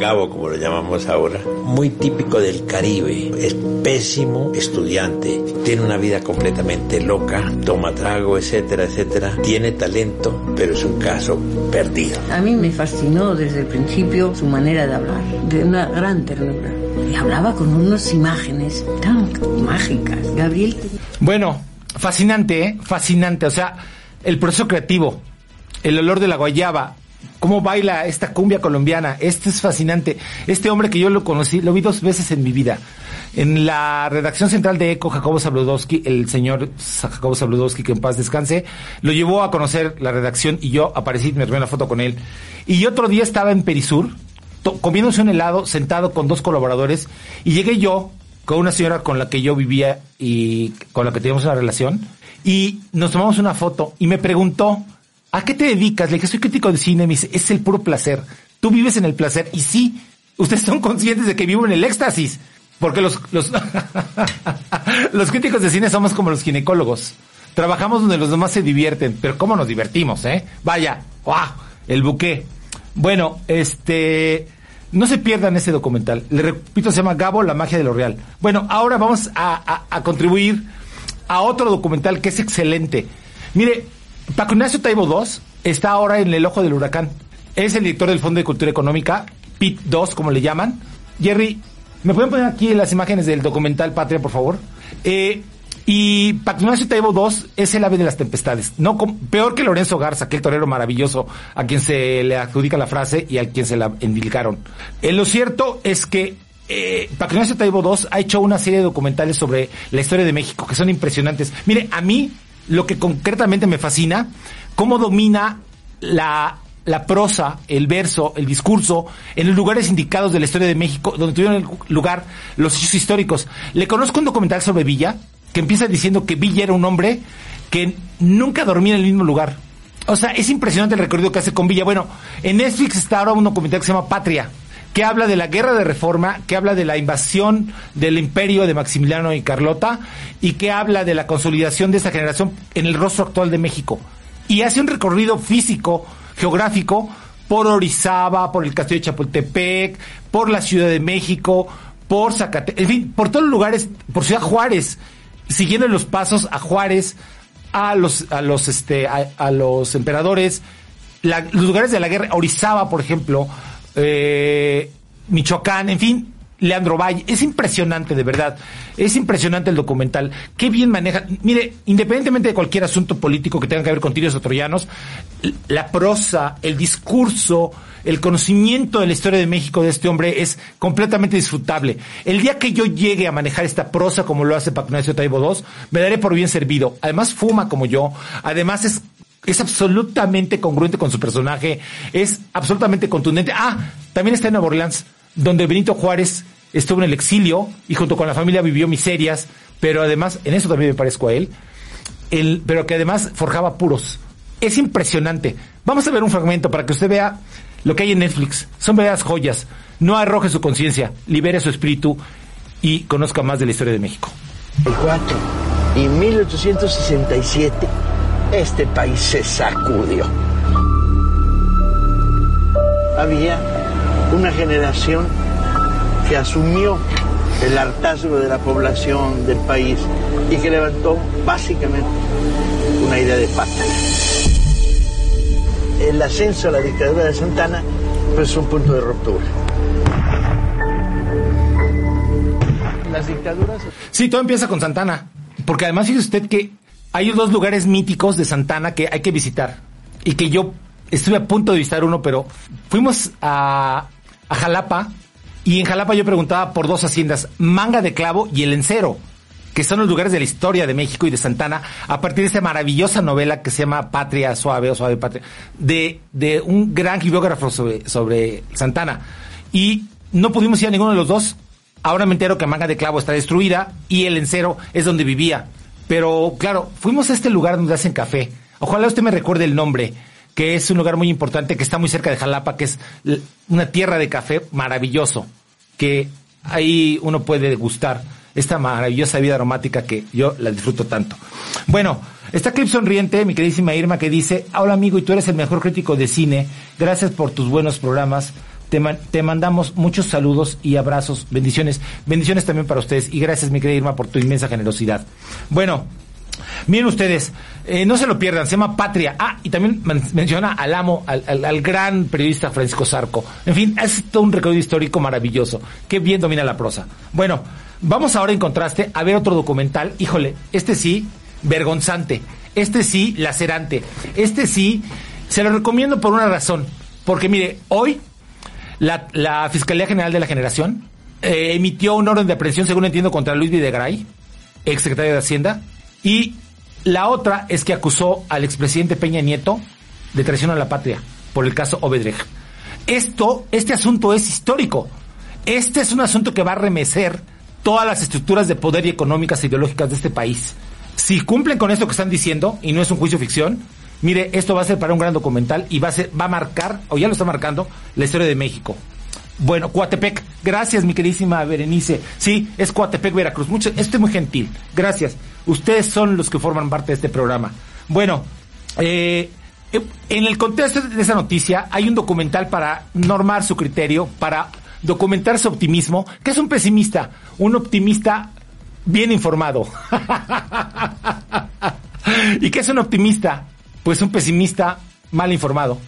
Gabo, como lo llamamos ahora, muy típico del Caribe. Es pésimo estudiante, tiene una vida completamente loca, toma trago, etcétera, etcétera. Tiene talento, pero es un caso perdido. A mí me fascinó desde el principio su manera de hablar, de una gran ternura. Y hablaba con unas imágenes tan mágicas. Gabriel Bueno, fascinante, ¿eh? Fascinante. O sea, el proceso creativo, el olor de la guayaba, cómo baila esta cumbia colombiana. Este es fascinante. Este hombre que yo lo conocí, lo vi dos veces en mi vida. En la redacción central de ECO, Jacobo Zabludowski, el señor Jacobo Zabludowski, que en paz descanse, lo llevó a conocer la redacción y yo aparecí, me tomé una foto con él. Y otro día estaba en Perisur, comiéndose un helado, sentado con dos colaboradores, y llegué yo con una señora con la que yo vivía y con la que teníamos una relación, y nos tomamos una foto y me preguntó, ¿a qué te dedicas? Le dije, soy crítico de cine, me dice, es el puro placer. Tú vives en el placer. Y sí, ustedes son conscientes de que vivo en el éxtasis. Porque los, los, los críticos de cine somos como los ginecólogos. Trabajamos donde los demás se divierten, pero cómo nos divertimos, ¿eh? Vaya, ¡guau! El buque. Bueno, este, no se pierdan ese documental. Le repito, se llama Gabo, la magia de lo real. Bueno, ahora vamos a, a- a contribuir a otro documental que es excelente. Mire, Paco Ignacio Taibo II está ahora en el ojo del huracán. Es el director del Fondo de Cultura Económica, PIT 2, como le llaman. Jerry, ¿me pueden poner aquí las imágenes del documental Patria, por favor? Eh, y Paco Ignacio Taibo II es el ave de las tempestades. No peor que Lorenzo Garza, aquel torero maravilloso a quien se le adjudica la frase y a quien se la endilgaron. Eh, lo cierto es que eh, Paco Ignacio Taibo II ha hecho una serie de documentales sobre la historia de México que son impresionantes. Mire, a mí lo que concretamente me fascina, cómo domina la, la prosa, el verso, el discurso en los lugares indicados de la historia de México, donde tuvieron lugar los hechos históricos. Le conozco un documental sobre Villa que empieza diciendo que Villa era un hombre que nunca dormía en el mismo lugar. O sea, es impresionante el recorrido que hace con Villa. Bueno, en Netflix está ahora un documental que se llama Patria, que habla de la guerra de reforma, que habla de la invasión del imperio de Maximiliano y Carlota, y que habla de la consolidación de esta generación en el rostro actual de México. Y hace un recorrido físico, geográfico, por Orizaba, por el castillo de Chapultepec, por la Ciudad de México, por Zacatecas, en fin, por todos los lugares, por Ciudad Juárez, siguiendo los pasos a Juárez, a los, a los, este, a, a los emperadores, los lugares de la guerra, Orizaba, por ejemplo, eh, Michoacán, en fin, Leandro Valle. Es impresionante, de verdad. Es impresionante el documental. Qué bien maneja. Mire, independientemente de cualquier asunto político que tenga que ver con tiros o troyanos, la prosa, el discurso, el conocimiento de la historia de México de este hombre es completamente disfrutable. El día que yo llegue a manejar esta prosa como lo hace Paco Ignacio Taibo II, me daré por bien servido. Además fuma como yo. Además es es absolutamente congruente con su personaje, es absolutamente contundente. Ah, también está en Nueva Orleans, donde Benito Juárez estuvo en el exilio y junto con la familia vivió miserias, pero además, en eso también me parezco a él, pero que además forjaba puros. Es impresionante. Vamos a ver un fragmento para que usted vea lo que hay en Netflix. Son verdaderas joyas. No arroje su conciencia, libere su espíritu y conozca más de la historia de México. 4 y 1867 este país se sacudió. Había una generación que asumió el hartazgo de la población del país y que levantó básicamente una idea de patria. El ascenso a la dictadura de Santana pues, es un punto de ruptura. Las dictaduras Sí, todo empieza con Santana. Porque además fíjese usted que hay dos lugares míticos de Santana que hay que visitar. Y que yo estuve a punto de visitar uno, pero fuimos a, a Jalapa Y en Jalapa yo preguntaba por dos haciendas, Manga de Clavo y El Encero, que son los lugares de la historia de México y de Santana, a partir de esta maravillosa novela que se llama Patria Suave o Suave Patria, de, de un gran biógrafo sobre, sobre Santana. Y no pudimos ir a ninguno de los dos. Ahora me entero que Manga de Clavo está destruida y El Encero es donde vivía. Pero claro, fuimos a este lugar donde hacen café. Ojalá usted me recuerde el nombre que es un lugar muy importante, que está muy cerca de Jalapa, que es una tierra de café maravilloso, que ahí uno puede degustar esta maravillosa vida aromática que yo la disfruto tanto. Bueno, está clip sonriente, mi queridísima Irma, que dice, hola amigo, y tú eres el mejor crítico de cine, gracias por tus buenos programas. Te, te mandamos muchos saludos y abrazos, bendiciones, bendiciones también para ustedes y gracias mi querida Irma por tu inmensa generosidad. Bueno, Miren ustedes, eh, no se lo pierdan, se llama Patria. Ah, y también men- menciona al amo, al, al- al gran periodista Francisco Zarco. En fin, es todo un recorrido histórico maravilloso. Qué bien domina la prosa. Bueno, vamos ahora en contraste a ver otro documental. Híjole, este sí, vergonzante. Este sí, lacerante. Este sí, se lo recomiendo por una razón. Porque mire, hoy la, la Fiscalía General de la Generación eh, emitió un orden de aprehensión, según entiendo, contra Luis Videgaray, ex secretario de Hacienda, y la otra es que acusó al expresidente Peña Nieto de traición a la patria por el caso Obedrecht. Esto, este asunto es histórico. Este es un asunto que va a remecer todas las estructuras de poder y económicas e ideológicas de este país. Si cumplen con esto que están diciendo, y no es un juicio ficción, mire, esto va a ser para un gran documental y va a ser, va a marcar, o ya lo está marcando, la historia de México. Bueno, Coatepec, gracias mi queridísima Berenice. Sí, es Coatepec, Veracruz. Mucho, esto es muy gentil. Gracias. Ustedes son los que forman parte de este programa. Bueno, eh, eh, en el contexto de esa noticia hay un documental para normar su criterio, para documentar su optimismo, que es un pesimista, un optimista bien informado. ¿Y qué es un optimista? Pues un pesimista mal informado.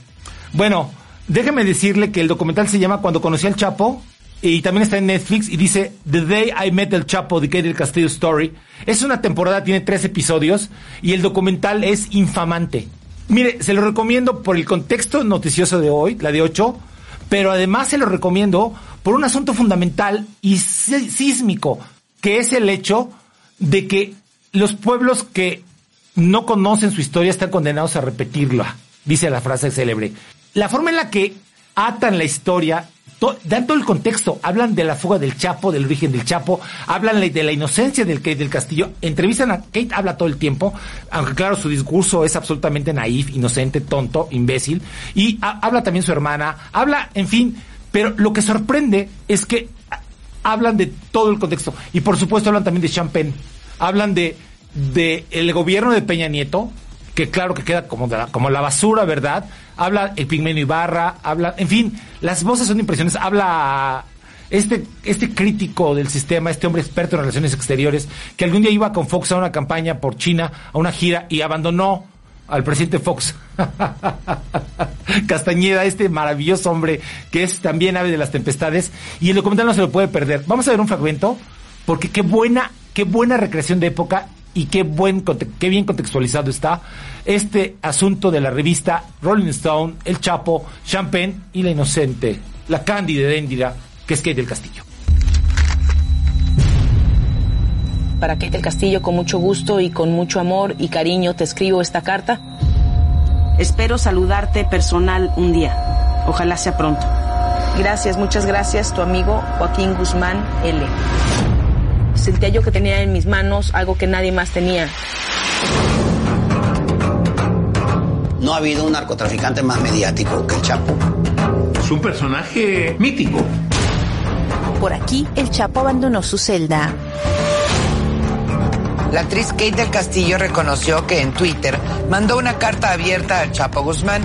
Bueno, déjeme decirle que el documental se llama Cuando conocí al Chapo y también está en Netflix y dice The Day I Met el Chapo, The Kate Castillo Story. Es una temporada, tiene tres episodios y el documental es infamante. Mire, se lo recomiendo por el contexto noticioso de hoy, la de 8, pero además se lo recomiendo por un asunto fundamental y sí- sísmico, que es el hecho de que los pueblos que no conocen su historia están condenados a repetirla, dice la frase célebre. La forma en la que atan la historia, to- dan todo el contexto, hablan de la fuga del Chapo, del origen del Chapo, hablan la- de la inocencia del Kate del Castillo, entrevistan a Kate, habla todo el tiempo, aunque claro, su discurso es absolutamente naif, inocente, tonto, imbécil, y ha- habla también su hermana, habla, en fin, pero lo que sorprende es que hablan de todo el contexto. Y por supuesto hablan también de Champagne. Hablan de, de el gobierno de Peña Nieto, que claro que queda como, de la, basura, ¿verdad? Habla el Pigmenio Ibarra, habla, en fin, las voces son impresionantes. Habla este, este crítico del sistema, este hombre experto en relaciones exteriores, que algún día iba con Fox a una campaña por China, a una gira, y abandonó al presidente Fox. Castañeda, este maravilloso hombre que es también ave de las tempestades. Y el documental no se lo puede perder. Vamos a ver un fragmento, porque qué buena, qué buena recreación de época y qué, buen, conte- qué bien contextualizado está este asunto de la revista Rolling Stone, El Chapo, Champagne y La Inocente, la Cándida de Endira, que es Kate del Castillo. Para Kate del Castillo, con mucho gusto y con mucho amor y cariño te escribo esta carta. Espero saludarte personal un día. Ojalá sea pronto. Gracias, muchas gracias, tu amigo Joaquín Guzmán L. Sentía yo que tenía en mis manos algo que nadie más tenía. No ha habido un narcotraficante más mediático que el Chapo. Es un personaje mítico. Por aquí, el Chapo abandonó su celda. La actriz Kate del Castillo reconoció que en Twitter mandó una carta abierta al Chapo Guzmán.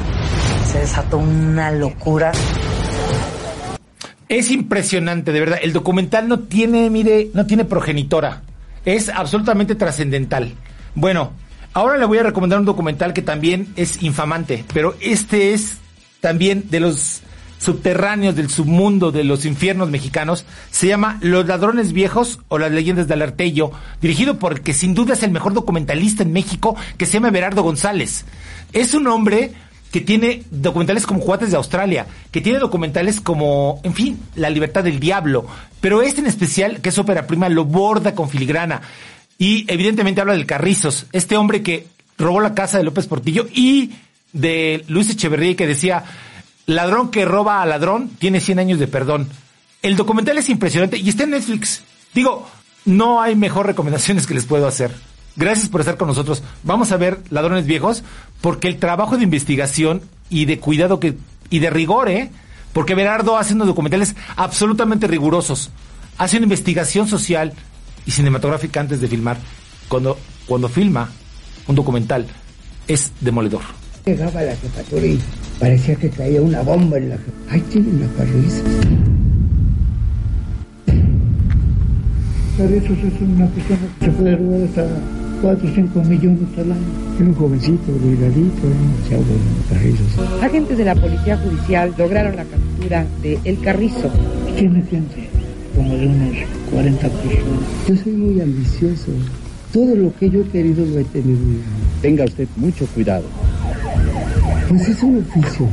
Se desató una locura. Es impresionante, de verdad. El documental no tiene, mire, no tiene progenitora. Es absolutamente trascendental. Bueno, ahora le voy a recomendar un documental que también es infamante, pero este es también de los subterráneos del submundo de los infiernos mexicanos. Se llama Los ladrones viejos o las leyendas del Artello, dirigido por que sin duda es el mejor documentalista en México, que se llama Berardo González. Es un hombre que tiene documentales como Cuates de Australia, que tiene documentales como, en fin, La libertad del diablo, pero este en especial, que es ópera prima, lo borda con filigrana. Y evidentemente habla del Carrizos, este hombre que robó la casa de López Portillo y de Luis Echeverría que decía, ladrón que roba a ladrón tiene 100 años de perdón. El documental es impresionante y está en Netflix. Digo, no hay mejor recomendaciones que les puedo hacer. Gracias por estar con nosotros. Vamos a ver Ladrones Viejos, porque el trabajo de investigación y de cuidado que, y de rigor, ¿eh? Porque Berardo hace unos documentales absolutamente rigurosos. Hace una investigación social y cinematográfica antes de filmar. Cuando, cuando filma un documental, es demoledor. Llegaba a la jefatura y parecía que caía una bomba en la Ahí tienen la parrilla. Carrizos es una persona que se puede robar hasta 4 o 5 millones al año. Es un jovencito, delgadito, se habla de Carrizos. Agentes de la Policía Judicial lograron la captura de El Carrizo. Tiene gente, como de unos 40 personas. Yo soy muy ambicioso. Todo lo que yo he querido lo he tenido. Tenga usted mucho cuidado. Pues es un oficio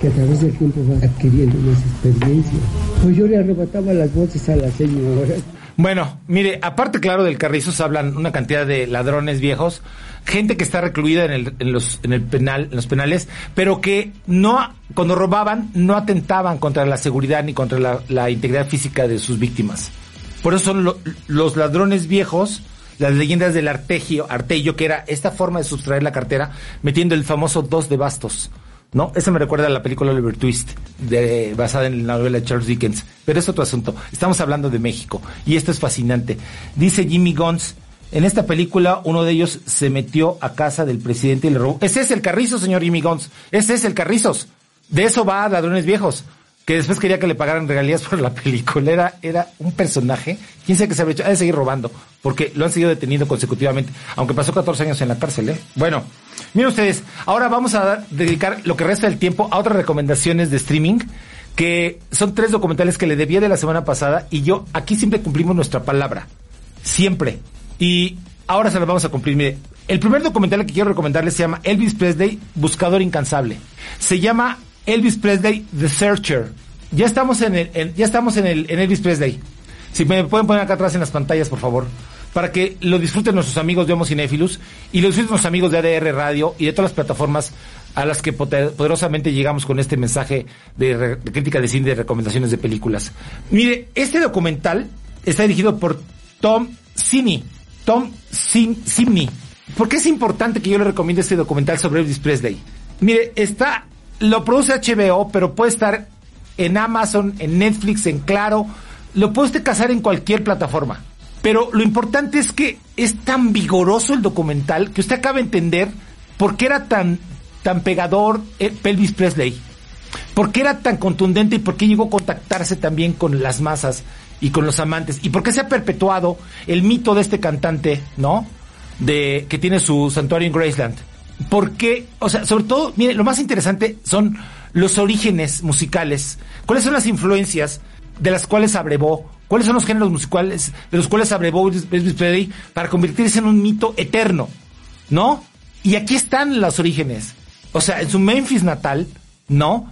que a través del tiempo va adquiriendo más experiencia. Pues yo le arrebataba las voces a la señora. Bueno, mire, aparte claro del Carrizos hablan una cantidad de ladrones viejos, gente que está recluida en, el, en los en el penal, en los penales, pero que no cuando robaban no atentaban contra la seguridad ni contra la, integridad física de sus víctimas. Por eso son lo- los ladrones viejos, las leyendas del artegio, artello, que era esta forma de sustraer la cartera metiendo el famoso dos de bastos. ¿No? Eso me recuerda a la película Oliver Twist, de, basada en la novela de Charles Dickens. Pero es otro asunto. Estamos hablando de México. Y esto es fascinante. Dice Jimmy Guns, en esta película uno de ellos se metió a casa del presidente y le robó. Ese es el carrizo, señor Jimmy Guns. Ese es el carrizos. De eso va Ladrones Viejos. Que después quería que le pagaran regalías por la película. Era, era un personaje. ¿Quién sabe qué se había hecho? Ha de seguir robando. Porque lo han seguido deteniendo consecutivamente. Aunque pasó 14 años en la cárcel, ¿eh? Bueno. Miren ustedes, ahora vamos a dedicar lo que resta del tiempo a otras recomendaciones de streaming, que son tres documentales que le debía de la semana pasada y yo aquí siempre cumplimos nuestra palabra. Siempre. Y ahora se lo vamos a cumplir. Mire, el primer documental que quiero recomendarles se llama Elvis Presley, Buscador Incansable. Se llama Elvis Presley, The Searcher. Ya estamos en el, ya estamos en el, Elvis Presley. Si me pueden poner acá atrás en las pantallas, por favor. Para que lo disfruten nuestros amigos de Homo Cinéfilos y lo disfruten nuestros amigos de ADR Radio y de todas las plataformas a las que poder- poderosamente llegamos con este mensaje de, crítica de cine de recomendaciones de películas. Mire, este documental está dirigido por Tom Sini. Tom Sim- Simney. ¿Por qué es importante que yo le recomiende este documental sobre Elvis Presley? Mire, está, lo produce HBO, pero puede estar en Amazon, en Netflix, en Claro. Lo puede usted cazar en cualquier plataforma. Pero lo importante es que es tan vigoroso el documental que usted acaba de entender por qué era tan, tan pegador eh, Elvis Presley. ¿Por qué era tan contundente y por qué llegó a contactarse también con las masas y con los amantes? ¿Y por qué se ha perpetuado el mito de este cantante, ¿no? De que tiene su santuario en Graceland. ¿Por qué? O sea, sobre todo, mire, lo más interesante son los orígenes musicales. ¿Cuáles son las influencias de las cuales abrevó? ¿Cuáles son los géneros musicales de los cuales abrevó Elvis Presley para convertirse en un mito eterno? ¿No? Y aquí están los orígenes. O sea, en su Memphis natal, ¿no?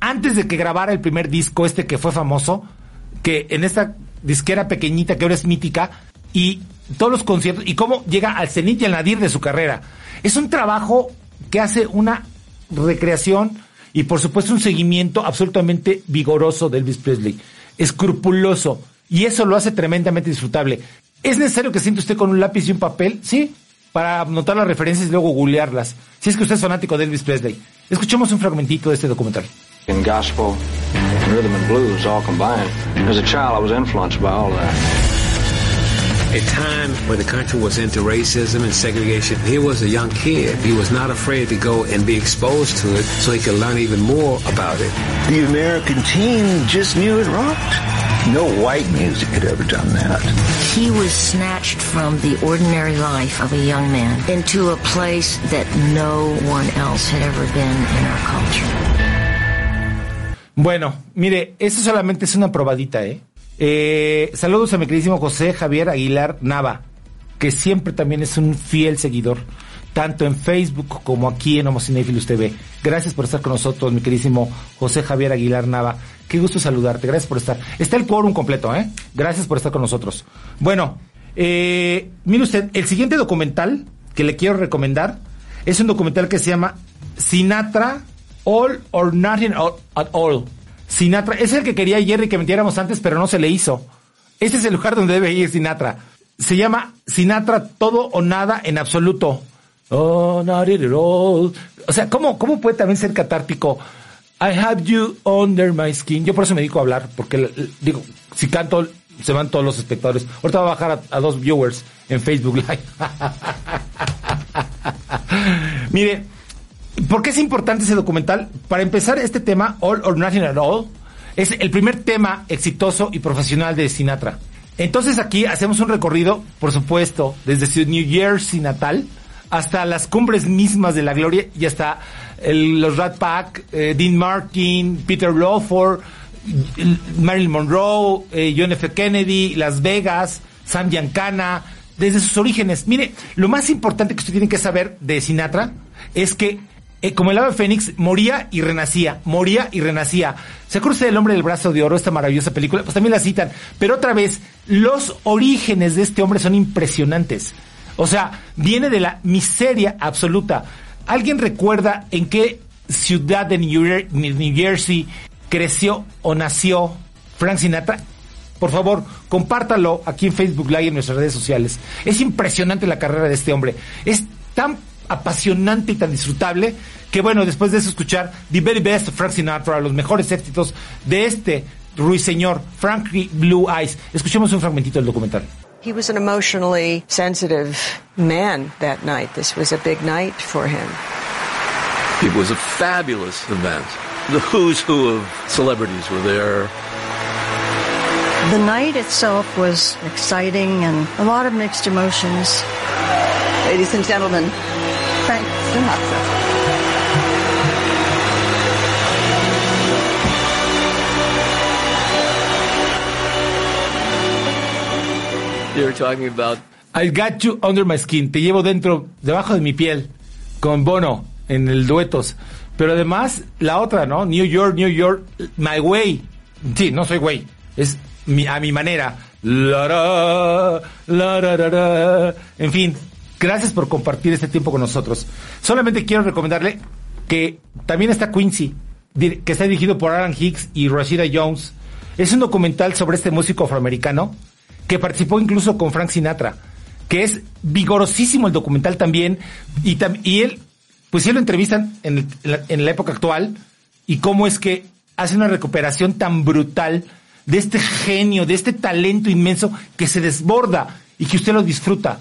Antes de que grabara el primer disco, este que fue famoso, que en esta disquera pequeñita que ahora es mítica, y todos los conciertos, y cómo llega al cenit y al nadir de su carrera. Es un trabajo que hace una recreación y por supuesto un seguimiento absolutamente vigoroso de Elvis Presley, escrupuloso, y eso lo hace tremendamente disfrutable. ¿Es necesario que siente usted con un lápiz y un papel? Sí, para anotar las referencias y luego googlearlas. Si es que usted es fanático de Elvis Presley. Escuchemos un fragmentito de este documental. In gospel, rhythm and blues all combined. As a child, I was influenced by all that. A time when the country was into racism and segregation. He was a young kid. He was not afraid to go and be exposed to it so he could learn even more about it. The American team just knew it rocked. No white music had ever done that. He was snatched from the ordinary life of a young man into a place that no one else had ever been in our culture. Bueno, mire, eso solamente es una probadita, ¿eh? Eh, saludos a mi queridísimo José Javier Aguilar Nava, que siempre también es un fiel seguidor. tanto en Facebook como aquí en Homocinéfilos TV. Gracias por estar con nosotros, mi queridísimo José Javier Aguilar Nava. Qué gusto saludarte, gracias por estar. Está el quórum completo, ¿eh? Gracias por estar con nosotros. Bueno, eh, mire usted, el siguiente documental que le quiero recomendar es un documental que se llama Sinatra All or Nothing at All. Sinatra, es el que quería Jerry que metiéramos antes, pero no se le hizo. Este es el lugar donde debe ir Sinatra. Se llama Sinatra Todo o Nada en Absoluto. Oh, not it at all. O sea, ¿cómo, ¿cómo puede también ser catártico? I have you under my skin. Yo por eso me dedico a hablar, porque digo, si canto, se van todos los espectadores. Ahorita va a bajar a dos viewers en Facebook Live. Mire, ¿por qué es importante ese documental? Para empezar, este tema, All or Nothing at All, es el primer tema exitoso y profesional de Sinatra. Entonces aquí hacemos un recorrido, por supuesto, desde su New Jersey natal hasta las cumbres mismas de la gloria y hasta los Rat Pack, eh, Dean Martin, Peter Lawford, Marilyn Monroe, eh, John F. Kennedy, Las Vegas, Sam Giancana, desde sus orígenes. Mire, lo más importante que usted tiene que saber de Sinatra es que eh, como el ave fénix, moría y renacía, moría y renacía. ¿Se acuerda del hombre del brazo de oro, esta maravillosa película? Pues también la citan. Pero otra vez, los orígenes de este hombre son impresionantes. O sea, viene de la miseria absoluta. ¿Alguien recuerda en qué ciudad de New Jersey creció o nació Frank Sinatra? Por favor, compártalo aquí en Facebook Live y en nuestras redes sociales. Es impresionante la carrera de este hombre. Es tan apasionante y tan disfrutable que bueno, después de eso escuchar The Very Best of Frank Sinatra, los mejores éxitos de este ruiseñor, Frankie Blue Eyes. Escuchemos un fragmentito del documental. He was an emotionally sensitive man that night. This was a big night for him. It was a fabulous event. The who's who of celebrities were there. The night itself was exciting and a lot of mixed emotions. Ladies and gentlemen, Sinatra. You're talking about I got you under my skin. Te llevo dentro, debajo de mi piel, con Bono en el duetos. Pero además, la otra, ¿no? New York, New York, my way. Sí, no soy güey. Es mi, a mi manera. La, ra, la, ra, ra, ra. En fin, gracias por compartir este tiempo con nosotros. Solamente quiero recomendarle que también está Quincy, que está dirigido por Aaron Hicks y Rashida Jones. Es un documental sobre este músico afroamericano que participó incluso con Frank Sinatra, que es vigorosísimo el documental también, y, y él, pues sí lo entrevistan en, en la época actual, y cómo es que hace una recuperación tan brutal de este genio, de este talento inmenso que se desborda y que usted lo disfruta.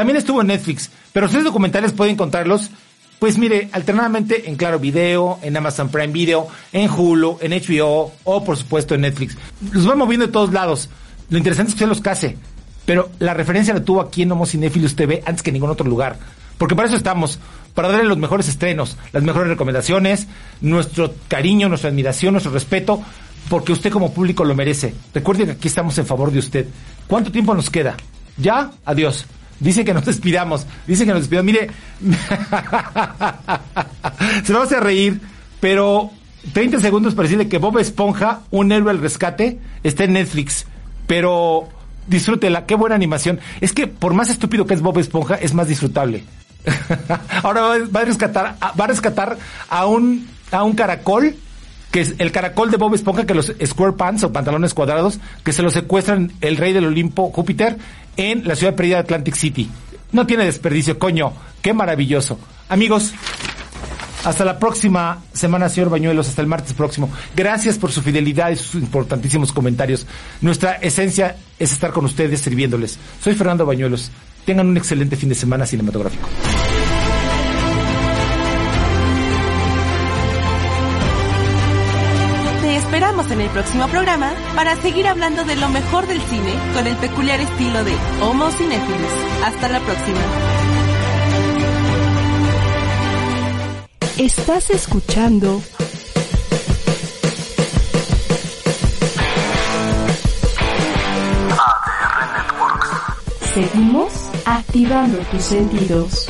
También estuvo en Netflix, pero ustedes documentales pueden encontrarlos, pues mire, alternadamente en Claro Video, en Amazon Prime Video, en Hulu, en HBO o por supuesto en Netflix. Los va moviendo de todos lados. Lo interesante es que usted los case, pero la referencia la tuvo aquí en Homo Cinéfilos TV antes que en ningún otro lugar. Porque para eso estamos, para darle los mejores estrenos, las mejores recomendaciones, nuestro cariño, nuestra admiración, nuestro respeto, porque usted como público lo merece. Recuerde que aquí estamos en favor de usted. ¿Cuánto tiempo nos queda? ¿Ya? Adiós. Dice que nos despidamos. Dice que nos despidamos. Mire, se va a reír, pero 30 segundos para decirle que Bob Esponja, un héroe al rescate, está en Netflix. Pero disfrútela, qué buena animación. Es que por más estúpido que es Bob Esponja, es más disfrutable. Ahora va a rescatar, va a rescatar a un, a un caracol, que es el caracol de Bob Esponja, que los square pants o pantalones cuadrados, que se lo secuestran el rey del Olimpo, Júpiter, en la ciudad perdida de Atlantic City. No tiene desperdicio, coño. Qué maravilloso. Amigos, hasta la próxima semana, señor Bañuelos, hasta el martes próximo. Gracias por su fidelidad y sus importantísimos comentarios. Nuestra esencia es estar con ustedes sirviéndoles. Soy Fernando Bañuelos. Tengan un excelente fin de semana cinematográfico. En el próximo programa para seguir hablando de lo mejor del cine con el peculiar estilo de Homo Cinéfilos. Hasta la próxima. Estás escuchando. Seguimos activando tus sentidos.